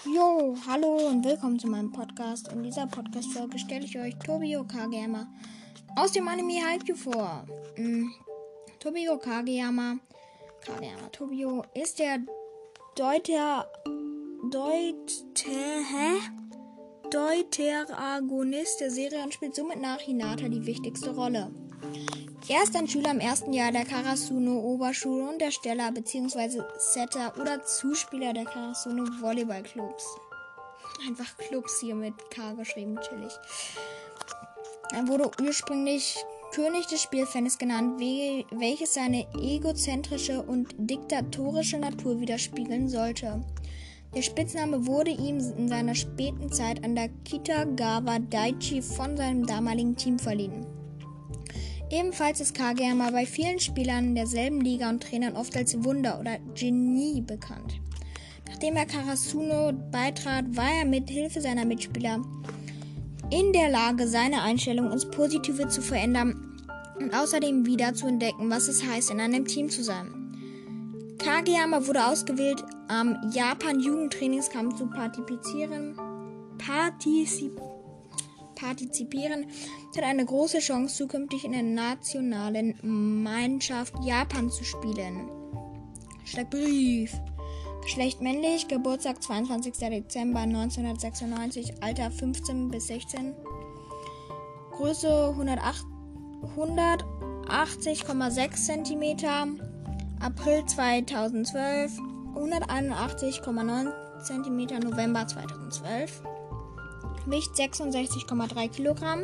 Jo, hallo und willkommen zu meinem Podcast. In dieser Podcast-Folge stelle ich euch Tobio Kageyama aus dem Anime Haikyuu vor. Mm, Tobio Kageyama, Kageyama Tobio, ist der Deuter, Deuter, hä? Deuteragonist der Serie und spielt somit nach Hinata die wichtigste Rolle. Er ist ein Schüler im ersten Jahr der Karasuno Oberschule und der Steller bzw. Setter oder Zuspieler der Karasuno Volleyballclubs. Einfach Clubs hier mit K geschrieben, chillig. Er wurde ursprünglich König des Spielfans genannt, welches seine egozentrische und diktatorische Natur widerspiegeln sollte. Der Spitzname wurde ihm in seiner späten Zeit an der Kitagawa Daichi von seinem damaligen Team verliehen. Ebenfalls ist Kageyama bei vielen Spielern derselben Liga und Trainern oft als Wunder oder Genie bekannt. Nachdem er Karasuno beitrat, war er mit Hilfe seiner Mitspieler in der Lage, seine Einstellung ins Positive zu verändern und außerdem wieder zu entdecken, was es heißt, in einem Team zu sein. Kageyama wurde ausgewählt, am Japan-Jugendtrainingskampf zu partizipieren. Partizipieren partizipieren, hat eine große Chance, zukünftig in der nationalen Mannschaft Japan zu spielen. Steckbrief. Geschlecht männlich, Geburtstag 22. Dezember 1996, Alter 15 bis 16, Größe 180,6 cm, April 2012, 181,9 cm, November 2012. Gewicht 66,3 Kilogramm.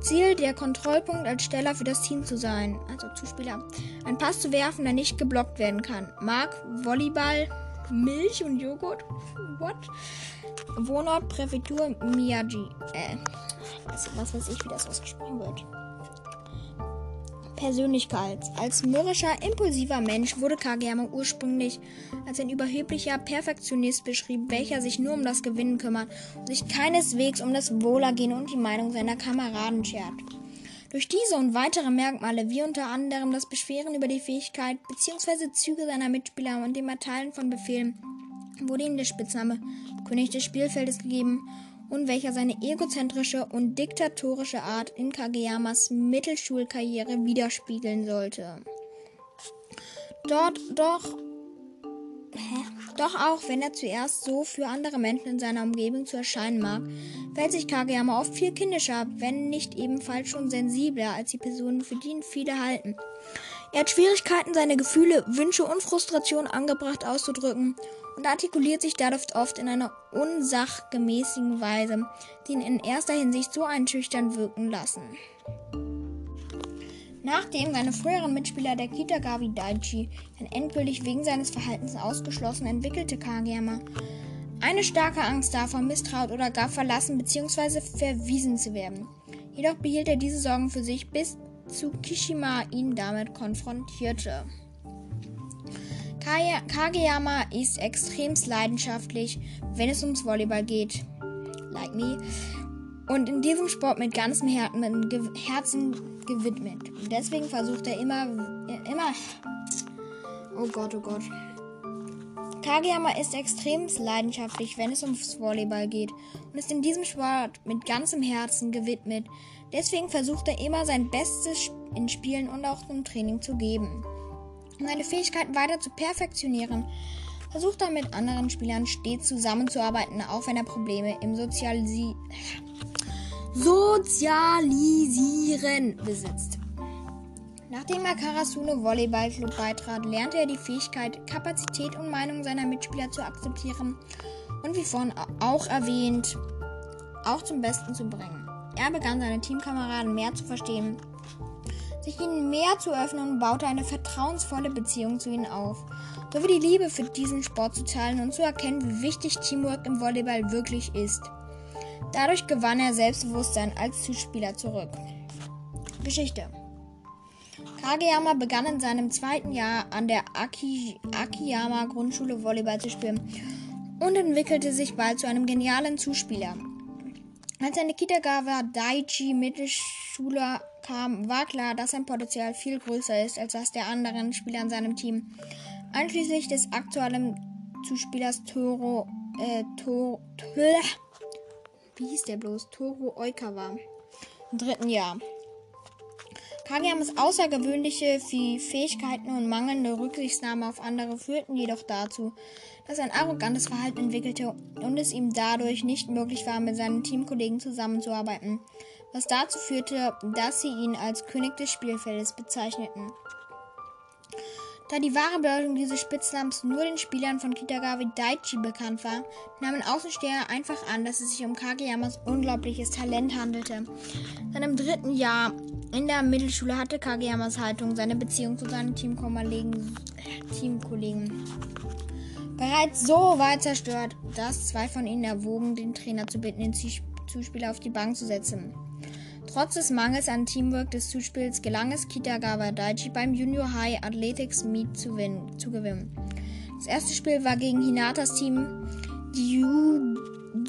Ziel der Kontrollpunkt als Steller für das Team zu sein, also Zuspieler. Ein Pass zu werfen, der nicht geblockt werden kann. Mag Volleyball, Milch und Joghurt. What? Wohnort Präfektur Miyagi. Äh, was, was weiß ich, wie das ausgesprochen wird. Persönlichkeit. Als mürrischer, impulsiver Mensch wurde Kageyama ursprünglich als ein überheblicher Perfektionist beschrieben, welcher sich nur um das Gewinnen kümmert und sich keineswegs um das Wohlergehen und die Meinung seiner Kameraden schert. Durch diese und weitere Merkmale, wie unter anderem das Beschweren über die Fähigkeit bzw. Züge seiner Mitspieler und dem Erteilen von Befehlen, wurde ihm der Spitzname König des Spielfeldes gegeben und welcher seine egozentrische und diktatorische Art in Kageyamas Mittelschulkarriere widerspiegeln sollte. Dort doch? Doch auch wenn er zuerst so für andere Menschen in seiner Umgebung zu erscheinen mag, fällt sich Kageyama oft viel kindischer, wenn nicht ebenfalls schon sensibler als die Personen, für die ihn viele halten. Er hat Schwierigkeiten, seine Gefühle, Wünsche und Frustration angebracht auszudrücken und artikuliert sich dadurch oft in einer unsachgemäßen Weise, die ihn in erster Hinsicht so einschüchtern wirken lassen. Nachdem seine früheren Mitspieler der Kitagawi Daichi dann endgültig wegen seines Verhaltens ausgeschlossen, entwickelte Kageyama eine starke Angst davor, misstraut oder gar verlassen bzw. verwiesen zu werden. Jedoch behielt er diese Sorgen für sich, bis Tsukishima ihn damit konfrontierte. Kageyama ist extremst leidenschaftlich, wenn es ums Volleyball geht. Like me. Und in diesem Sport mit ganzem Herzen gewidmet. Deswegen versucht er immer, immer. Oh Gott, oh Gott. Kageyama ist extremst leidenschaftlich, wenn es ums Volleyball geht und ist in diesem Sport mit ganzem Herzen gewidmet. Deswegen versucht er immer sein Bestes in Spielen und auch im Training zu geben. Um seine Fähigkeiten weiter zu perfektionieren, versucht er mit anderen Spielern stets zusammenzuarbeiten, auch wenn er Probleme im Sozialisi Sozialisieren besitzt. Nachdem er Karasuno Volleyballclub beitrat, lernte er die Fähigkeit, Kapazität und Meinung seiner Mitspieler zu akzeptieren und wie vorhin auch erwähnt, auch zum Besten zu bringen. Er begann seine Teamkameraden mehr zu verstehen sich ihnen mehr zu öffnen und baute eine vertrauensvolle Beziehung zu ihnen auf, sowie die Liebe für diesen Sport zu teilen und zu erkennen, wie wichtig Teamwork im Volleyball wirklich ist. Dadurch gewann er Selbstbewusstsein als Zuspieler zurück. Geschichte Kageyama begann in seinem zweiten Jahr an der Aki Akiyama Grundschule Volleyball zu spielen und entwickelte sich bald zu einem genialen Zuspieler. Als seine Kitagawa Daichi Mittelschule kam, war klar, dass sein Potenzial viel größer ist als das der anderen Spieler in seinem Team, einschließlich des aktuellen Zuspielers Toro äh, to, wie hieß der bloß? Toro Oikawa. Im dritten Jahr. Kageyamas außergewöhnliche Fähigkeiten und mangelnde Rücksichtnahme auf andere führten jedoch dazu, dass er ein arrogantes Verhalten entwickelte und es ihm dadurch nicht möglich war, mit seinen Teamkollegen zusammenzuarbeiten, was dazu führte, dass sie ihn als König des Spielfeldes bezeichneten. Da die wahre Bedeutung dieses Spitznamens nur den Spielern von Kitagawa Daichi bekannt war, nahmen Außensteher einfach an, dass es sich um Kageyamas unglaubliches Talent handelte. Dann im dritten Jahr in der Mittelschule hatte Kageyamas Haltung seine Beziehung zu seinen Teamkollegen, Teamkollegen bereits so weit zerstört, dass zwei von ihnen erwogen, den Trainer zu bitten, den Zuspieler auf die Bank zu setzen. Trotz des Mangels an Teamwork des Zuspiels gelang es Kitagawa Daichi beim Junior High Athletics Meet zu, zu gewinnen. Das erste Spiel war gegen Hinatas Team, die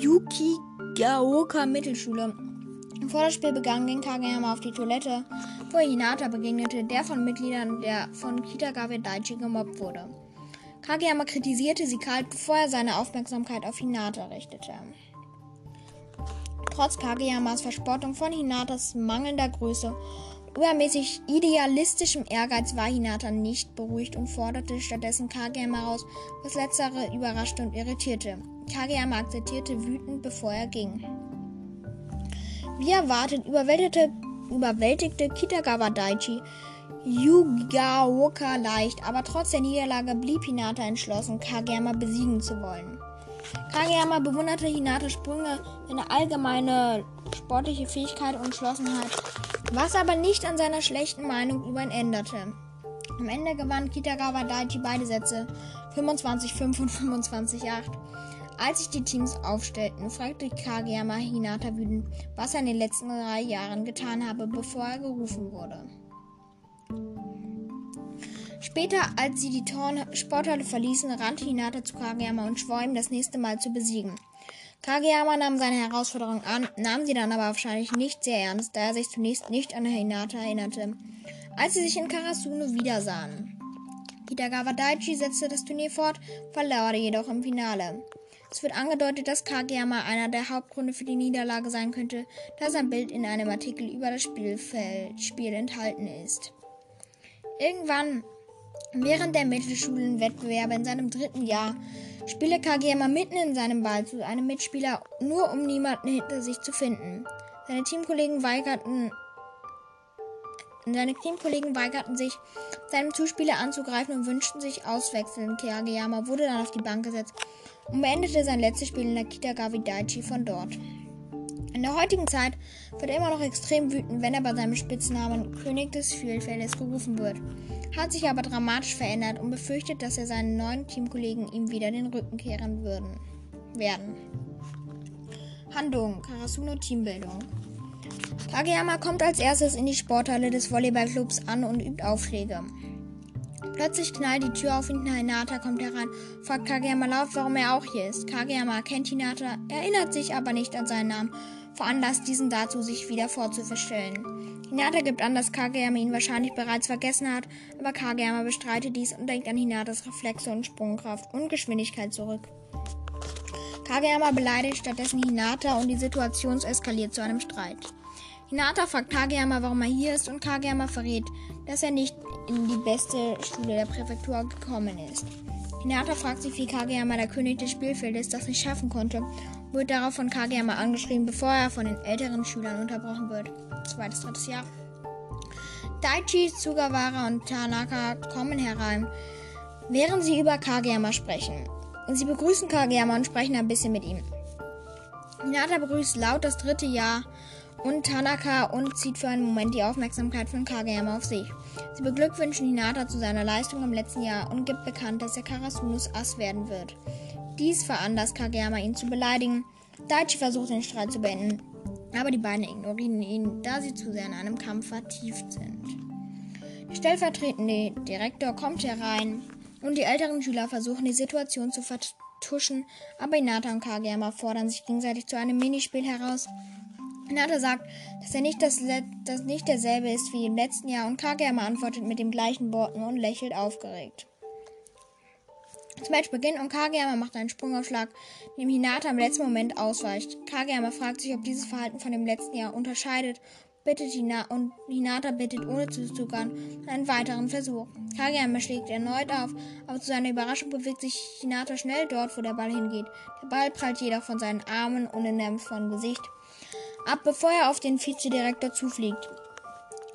Yukigaoka Mittelschule. Bevor das Spiel begann, ging Kageyama auf die Toilette, wo Hinata begegnete, der von Mitgliedern der von Kitagawa Daichi gemobbt wurde. Kageyama kritisierte sie kalt, bevor er seine Aufmerksamkeit auf Hinata richtete. Trotz Kageyamas Verspottung von Hinatas mangelnder Größe übermäßig idealistischem Ehrgeiz war Hinata nicht beruhigt und forderte stattdessen Kageyama raus, was letztere überraschte und irritierte. Kageyama akzeptierte wütend, bevor er ging. Wie erwartet überwältigte, überwältigte Kitagawa Daichi Yugaoka leicht, aber trotz der Niederlage blieb Hinata entschlossen, Kageyama besiegen zu wollen. Kageyama bewunderte Hinatas Sprünge, seine allgemeine sportliche Fähigkeit und Entschlossenheit, was aber nicht an seiner schlechten Meinung über ihn änderte. Am Ende gewann Kitagawa Daichi beide Sätze 25-5 und 25-8. Als sich die Teams aufstellten, fragte Kageyama Hinata wütend, was er in den letzten drei Jahren getan habe, bevor er gerufen wurde. Später, als sie die Sporthalle verließen, rannte Hinata zu Kageyama und schwor ihm, das nächste Mal zu besiegen. Kageyama nahm seine Herausforderung an, nahm sie dann aber wahrscheinlich nicht sehr ernst, da er sich zunächst nicht an Hinata erinnerte, als sie sich in Karasuno wiedersahen. Kitagawa Daichi setzte das Turnier fort, verlor jedoch im Finale. Es wird angedeutet, dass Kageyama einer der Hauptgründe für die Niederlage sein könnte, da sein Bild in einem Artikel über das Spielfeld, Spiel enthalten ist. Irgendwann Während der Mittelschulenwettbewerbe in seinem dritten Jahr spielte Kageyama mitten in seinem Ball zu einem Mitspieler, nur um niemanden hinter sich zu finden. Seine Teamkollegen weigerten, seine Teamkollegen weigerten sich, seinem Zuspieler anzugreifen und wünschten sich auswechseln. Kageyama wurde dann auf die Bank gesetzt und beendete sein letztes Spiel in der Kitagawa von dort. In der heutigen Zeit wird er immer noch extrem wütend, wenn er bei seinem Spitznamen König des Vielfeldes gerufen wird hat sich aber dramatisch verändert und befürchtet, dass er seinen neuen Teamkollegen ihm wieder den Rücken kehren würden, werden. Handlung: Karasuno Teambildung. Kageyama kommt als erstes in die Sporthalle des Volleyballclubs an und übt Aufschläge. Plötzlich knallt die Tür auf und Hinata kommt herein, fragt Kageyama laut, warum er auch hier ist. Kageyama kennt Hinata, erinnert sich aber nicht an seinen Namen, veranlasst diesen dazu, sich wieder vorzustellen. Hinata gibt an, dass Kageyama ihn wahrscheinlich bereits vergessen hat, aber Kageyama bestreitet dies und denkt an Hinatas Reflexe und Sprungkraft und Geschwindigkeit zurück. Kageyama beleidigt stattdessen Hinata und die Situation eskaliert zu einem Streit. Hinata fragt Kageyama, warum er hier ist und Kageyama verrät, dass er nicht in die beste Schule der Präfektur gekommen ist. Hinata fragt sich, wie Kageyama der König des Spielfeldes das nicht schaffen konnte wird darauf von Kageyama angeschrieben, bevor er von den älteren Schülern unterbrochen wird. Zweites, drittes Jahr. Daichi, Sugawara und Tanaka kommen herein, während sie über Kageyama sprechen. Sie begrüßen Kageyama und sprechen ein bisschen mit ihm. Hinata begrüßt laut das dritte Jahr und Tanaka und zieht für einen Moment die Aufmerksamkeit von Kageyama auf sich. Sie beglückwünschen Hinata zu seiner Leistung im letzten Jahr und gibt bekannt, dass er Karasunos Ass werden wird. Dies veranlasst Kageyama ihn zu beleidigen. Daichi versucht den Streit zu beenden, aber die beiden ignorieren ihn, da sie zu sehr in einem Kampf vertieft sind. Der stellvertretende Direktor kommt herein und die älteren Schüler versuchen die Situation zu vertuschen, aber Inata und Kageyama fordern sich gegenseitig zu einem Minispiel heraus. Inata sagt, dass er nicht, das, das nicht derselbe ist wie im letzten Jahr und Kageyama antwortet mit den gleichen Worten und lächelt aufgeregt. Das Match beginnt und Kageyama macht einen Sprungaufschlag, dem Hinata im letzten Moment ausweicht. Kageyama fragt sich, ob dieses Verhalten von dem letzten Jahr unterscheidet bittet Hina und Hinata bittet ohne zu zögern einen weiteren Versuch. Kageyama schlägt erneut auf, aber zu seiner Überraschung bewegt sich Hinata schnell dort, wo der Ball hingeht. Der Ball prallt jedoch von seinen Armen und in dem von Gesicht ab, bevor er auf den Vizedirektor zufliegt.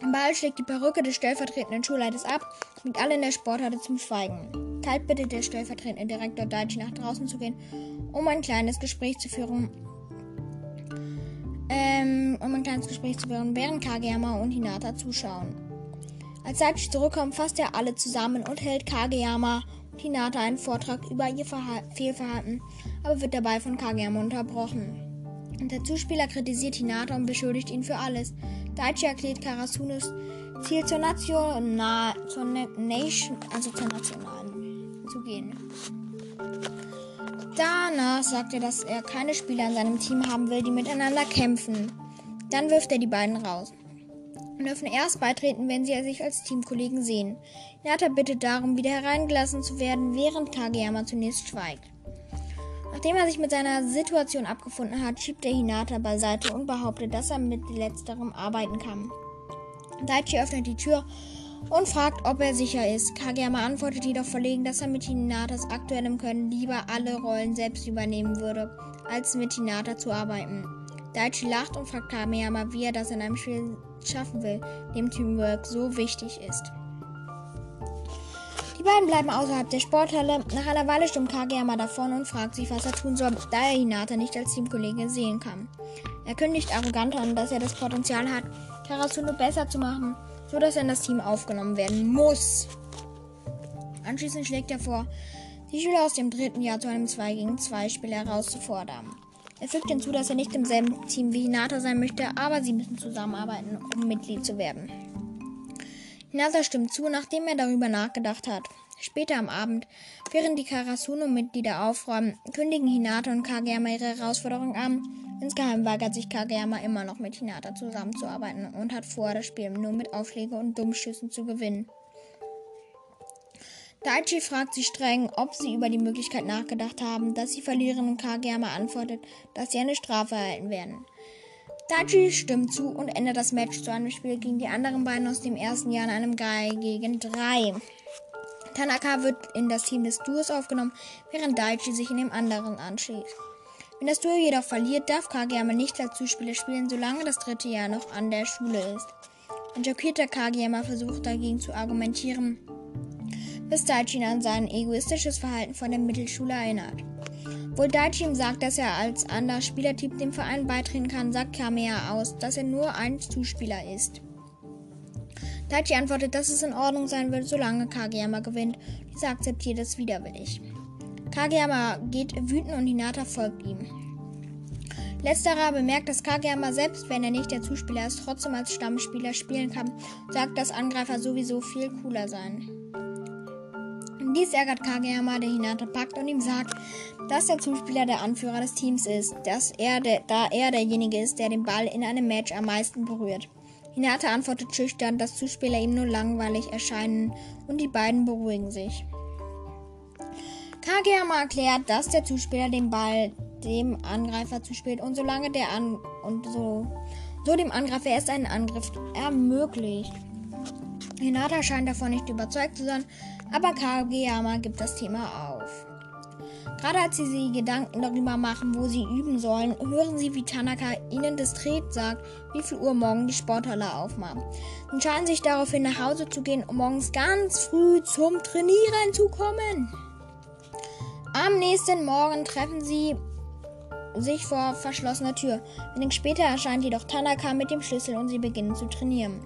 Im Ball schlägt die Perücke des stellvertretenden Schulleiters ab, bringt alle in der Sporthalle zum Schweigen. Kalt bittet der stellvertretende Direktor Daichi nach draußen zu gehen, um ein kleines Gespräch zu führen ähm, um ein kleines Gespräch zu führen, während Kageyama und Hinata zuschauen. Als Saichi zurückkommt, fasst er alle zusammen und hält Kageyama und Hinata einen Vortrag über ihr Verha Fehlverhalten, aber wird dabei von Kageyama unterbrochen. Und der Zuspieler kritisiert Hinata und beschuldigt ihn für alles. Daichi erklärt Karasunos Ziel zur National, zur Nation, also zur Nationalen zu gehen. Danach sagt er, dass er keine Spieler in seinem Team haben will, die miteinander kämpfen. Dann wirft er die beiden raus. Und dürfen erst beitreten, wenn sie sich als Teamkollegen sehen. Hinata bittet darum, wieder hereingelassen zu werden, während Kageyama zunächst schweigt. Nachdem er sich mit seiner Situation abgefunden hat, schiebt er Hinata beiseite und behauptet, dass er mit letzterem arbeiten kann. Daichi öffnet die Tür und fragt, ob er sicher ist. Kageyama antwortet jedoch verlegen, dass er mit Hinatas aktuellem Können lieber alle Rollen selbst übernehmen würde, als mit Hinata zu arbeiten. Daichi lacht und fragt Kageyama, wie er das in einem Spiel schaffen will, dem Teamwork so wichtig ist. Die beiden bleiben außerhalb der Sporthalle. Nach einer Weile stimmt Kageyama davon und fragt sich, was er tun soll, da er Hinata nicht als Teamkollege sehen kann. Er kündigt arrogant an, dass er das Potenzial hat, Karasuno besser zu machen so dass er in das Team aufgenommen werden muss. Anschließend schlägt er vor, die Schüler aus dem dritten Jahr zu einem 2 gegen 2 Spiel herauszufordern. Er fügt hinzu, dass er nicht im selben Team wie Hinata sein möchte, aber sie müssen zusammenarbeiten, um Mitglied zu werden. Hinata stimmt zu, nachdem er darüber nachgedacht hat. Später am Abend, während die Karasuno-Mitglieder aufräumen, kündigen Hinata und Kageyama ihre Herausforderung an, Insgeheim weigert sich Kageyama immer noch mit Hinata zusammenzuarbeiten und hat vor, das Spiel nur mit Aufschlägen und Dummschüssen zu gewinnen. Daichi fragt sie streng, ob sie über die Möglichkeit nachgedacht haben, dass sie verlieren und Kageyama antwortet, dass sie eine Strafe erhalten werden. Daichi stimmt zu und ändert das Match zu einem Spiel gegen die anderen beiden aus dem ersten Jahr in einem 3 gegen 3. Tanaka wird in das Team des Duos aufgenommen, während Daichi sich in dem anderen anschließt. Wenn das Duo jedoch verliert, darf Kageyama nicht als Zuspieler spielen, solange das dritte Jahr noch an der Schule ist. Ein schockierter Kageyama versucht dagegen zu argumentieren, bis Daichi ihn an sein egoistisches Verhalten von der Mittelschule erinnert. Obwohl Daichi ihm sagt, dass er als anderer Spielertyp dem Verein beitreten kann, sagt Kamea aus, dass er nur ein Zuspieler ist. Daichi antwortet, dass es in Ordnung sein wird, solange Kageyama gewinnt. Dieser akzeptiert es widerwillig. Kageyama geht wütend und Hinata folgt ihm. Letzterer bemerkt, dass Kageyama selbst, wenn er nicht der Zuspieler ist, trotzdem als Stammspieler spielen kann und sagt, dass Angreifer sowieso viel cooler seien. Dies ärgert Kageyama, der Hinata packt und ihm sagt, dass der Zuspieler der Anführer des Teams ist, dass er der, da er derjenige ist, der den Ball in einem Match am meisten berührt. Hinata antwortet schüchtern, dass Zuspieler ihm nur langweilig erscheinen und die beiden beruhigen sich. Kageyama erklärt, dass der Zuspieler den Ball dem Angreifer zuspielt und solange der An und so, so dem Angreifer erst einen Angriff ermöglicht. Hinata scheint davon nicht überzeugt zu sein, aber Kageyama gibt das Thema auf. Gerade als sie sich Gedanken darüber machen, wo sie üben sollen, hören sie, wie Tanaka ihnen diskret sagt, wie viel Uhr morgen die Sporthalle aufmacht. Sie entscheiden sich daraufhin nach Hause zu gehen, um morgens ganz früh zum Trainieren zu kommen. Am nächsten Morgen treffen sie sich vor verschlossener Tür. Wenig später erscheint jedoch Tanaka mit dem Schlüssel und sie beginnen zu trainieren.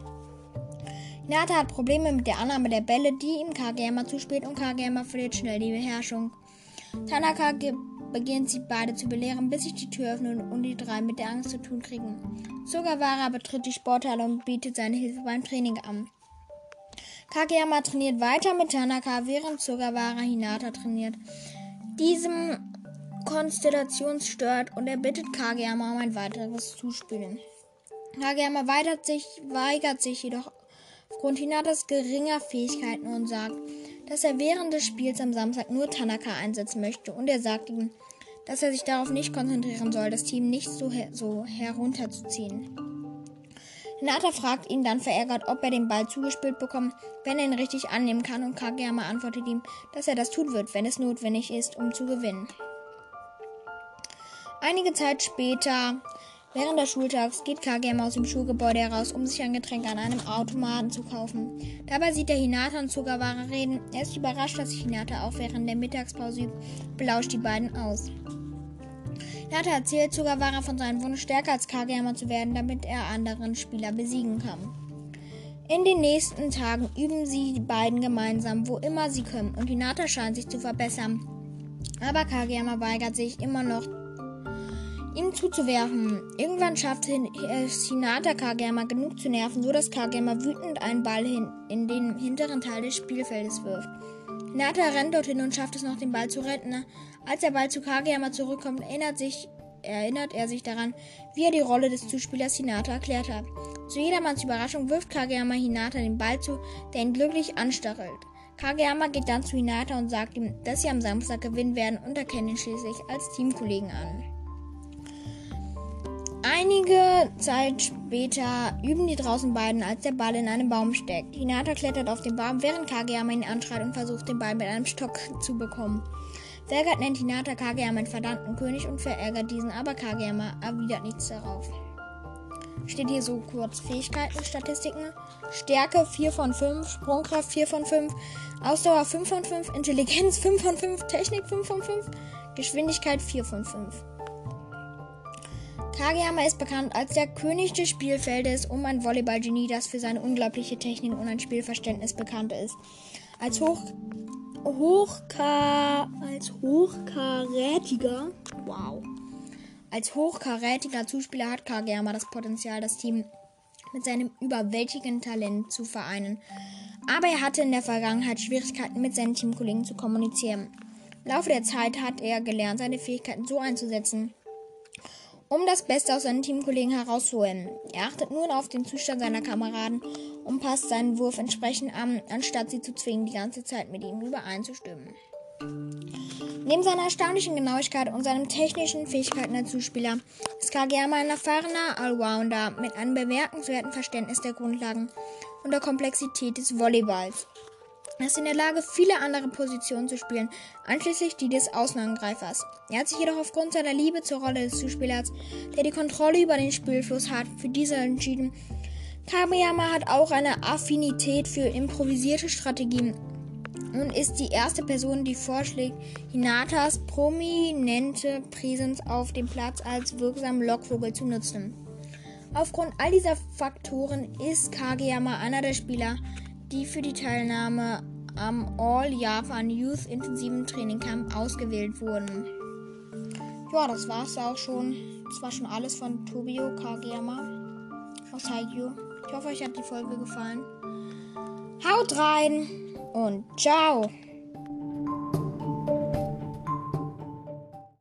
Hinata hat Probleme mit der Annahme der Bälle, die ihm Kageyama zuspielt und Kageyama verliert schnell die Beherrschung. Tanaka beginnt sie beide zu belehren, bis sich die Tür öffnet und die drei mit der Angst zu tun kriegen. Sugawara betritt die Sporthalle und bietet seine Hilfe beim Training an. Kageyama trainiert weiter mit Tanaka, während Sugawara Hinata trainiert diesem Konstellationsstört und er bittet Kageyama um ein weiteres Zuspielen. Kageyama weigert sich, weigert sich jedoch aufgrund Hinatas geringer Fähigkeiten und sagt, dass er während des Spiels am Samstag nur Tanaka einsetzen möchte und er sagt ihm, dass er sich darauf nicht konzentrieren soll, das Team nicht so, her so herunterzuziehen. Hinata fragt ihn dann verärgert, ob er den Ball zugespielt bekommt, wenn er ihn richtig annehmen kann und Kageyama antwortet ihm, dass er das tun wird, wenn es notwendig ist, um zu gewinnen. Einige Zeit später, während des Schultags, geht Kageyama aus dem Schulgebäude heraus, um sich ein Getränk an einem Automaten zu kaufen. Dabei sieht er Hinata und Sugawara reden. Er ist überrascht, dass sich Hinata auch während der Mittagspause übt, belauscht die beiden aus. Hinata erzählt Sugawara von seinem Wunsch, stärker als Kageyama zu werden, damit er anderen Spieler besiegen kann. In den nächsten Tagen üben sie die beiden gemeinsam, wo immer sie können, und Hinata scheint sich zu verbessern. Aber Kageyama weigert sich immer noch, ihm zuzuwerfen. Irgendwann schafft es Hinata Kageyama genug zu nerven, so dass Kageyama wütend einen Ball in den hinteren Teil des Spielfeldes wirft. Hinata rennt dorthin und schafft es noch, den Ball zu retten, als der Ball zu Kageyama zurückkommt, erinnert, sich, erinnert er sich daran, wie er die Rolle des Zuspielers Hinata erklärt hat. Zu jedermanns Überraschung wirft Kageyama Hinata den Ball zu, der ihn glücklich anstachelt. Kageyama geht dann zu Hinata und sagt ihm, dass sie am Samstag gewinnen werden und erkennt ihn schließlich als Teamkollegen an. Einige Zeit später üben die draußen beiden, als der Ball in einem Baum steckt. Hinata klettert auf den Baum, während Kageyama ihn anschreit und versucht, den Ball mit einem Stock zu bekommen. Verärgert nennt Hinata Kageyama einen verdammten König und verärgert diesen, aber Kageyama erwidert nichts darauf. Steht hier so kurz Fähigkeiten, Statistiken. Stärke 4 von 5, Sprungkraft 4 von 5, Ausdauer 5 von 5, Intelligenz 5 von 5, Technik 5 von 5, Geschwindigkeit 4 von 5. Kageyama ist bekannt als der König des Spielfeldes um ein Volleyballgenie, das für seine unglaubliche Technik und ein Spielverständnis bekannt ist. Als hoch hochka als hochkarätiger wow als hochkarätiger Zuspieler hat Kageyama das Potenzial, das Team mit seinem überwältigenden Talent zu vereinen. Aber er hatte in der Vergangenheit Schwierigkeiten mit seinen Teamkollegen zu kommunizieren. Im Laufe der Zeit hat er gelernt, seine Fähigkeiten so einzusetzen, um das Beste aus seinen Teamkollegen herauszuholen. Er achtet nun auf den Zustand seiner Kameraden und passt seinen Wurf entsprechend an, anstatt sie zu zwingen, die ganze Zeit mit ihm übereinzustimmen. Neben seiner erstaunlichen Genauigkeit und seinen technischen Fähigkeiten als Zuspieler ist Kageyama ein erfahrener Allrounder mit einem bemerkenswerten Verständnis der Grundlagen und der Komplexität des Volleyballs. Er ist in der Lage, viele andere Positionen zu spielen, einschließlich die des Außenangreifers. Er hat sich jedoch aufgrund seiner Liebe zur Rolle des Zuspielers, der die Kontrolle über den Spielfluss hat, für diese entschieden. Kameyama hat auch eine Affinität für improvisierte Strategien und ist die erste Person, die vorschlägt, Hinatas prominente Präsenz auf dem Platz als wirksamen Lockvogel zu nutzen. Aufgrund all dieser Faktoren ist Kageyama einer der Spieler, die für die Teilnahme am All Japan Youth Intensiven Training Camp ausgewählt wurden. Ja, das war's auch schon. Das war schon alles von Tobio Kageyama aus Haikyuu. Ich hoffe, euch hat die Folge gefallen. Haut rein und ciao!